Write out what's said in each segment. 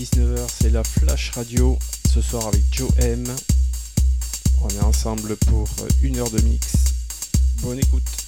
19h, c'est la Flash Radio. Ce soir avec Joe M. On est ensemble pour une heure de mix. Bonne écoute.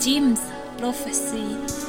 James Prophecy.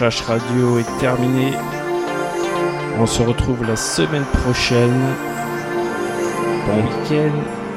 Radio est terminée. On se retrouve la semaine prochaine. Bon week-end